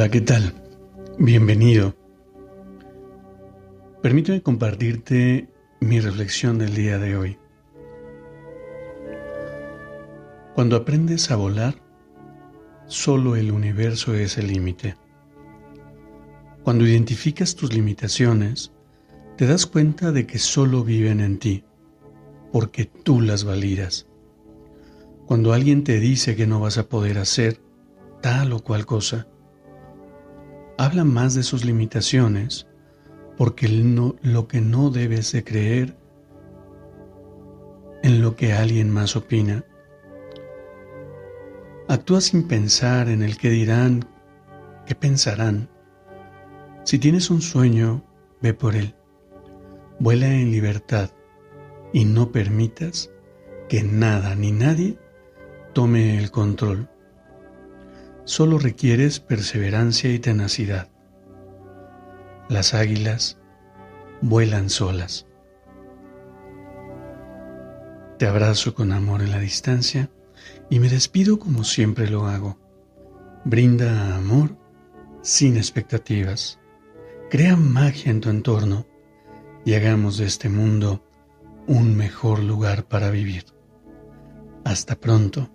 Hola, ¿qué tal? Bienvenido. Permíteme compartirte mi reflexión del día de hoy. Cuando aprendes a volar, solo el universo es el límite. Cuando identificas tus limitaciones, te das cuenta de que solo viven en ti, porque tú las validas. Cuando alguien te dice que no vas a poder hacer tal o cual cosa, habla más de sus limitaciones porque lo que no debes de creer en lo que alguien más opina. Actúa sin pensar en el que dirán, qué pensarán. Si tienes un sueño, ve por él. Vuela en libertad y no permitas que nada ni nadie tome el control solo requieres perseverancia y tenacidad. Las águilas vuelan solas. Te abrazo con amor en la distancia y me despido como siempre lo hago. Brinda amor sin expectativas. Crea magia en tu entorno y hagamos de este mundo un mejor lugar para vivir. Hasta pronto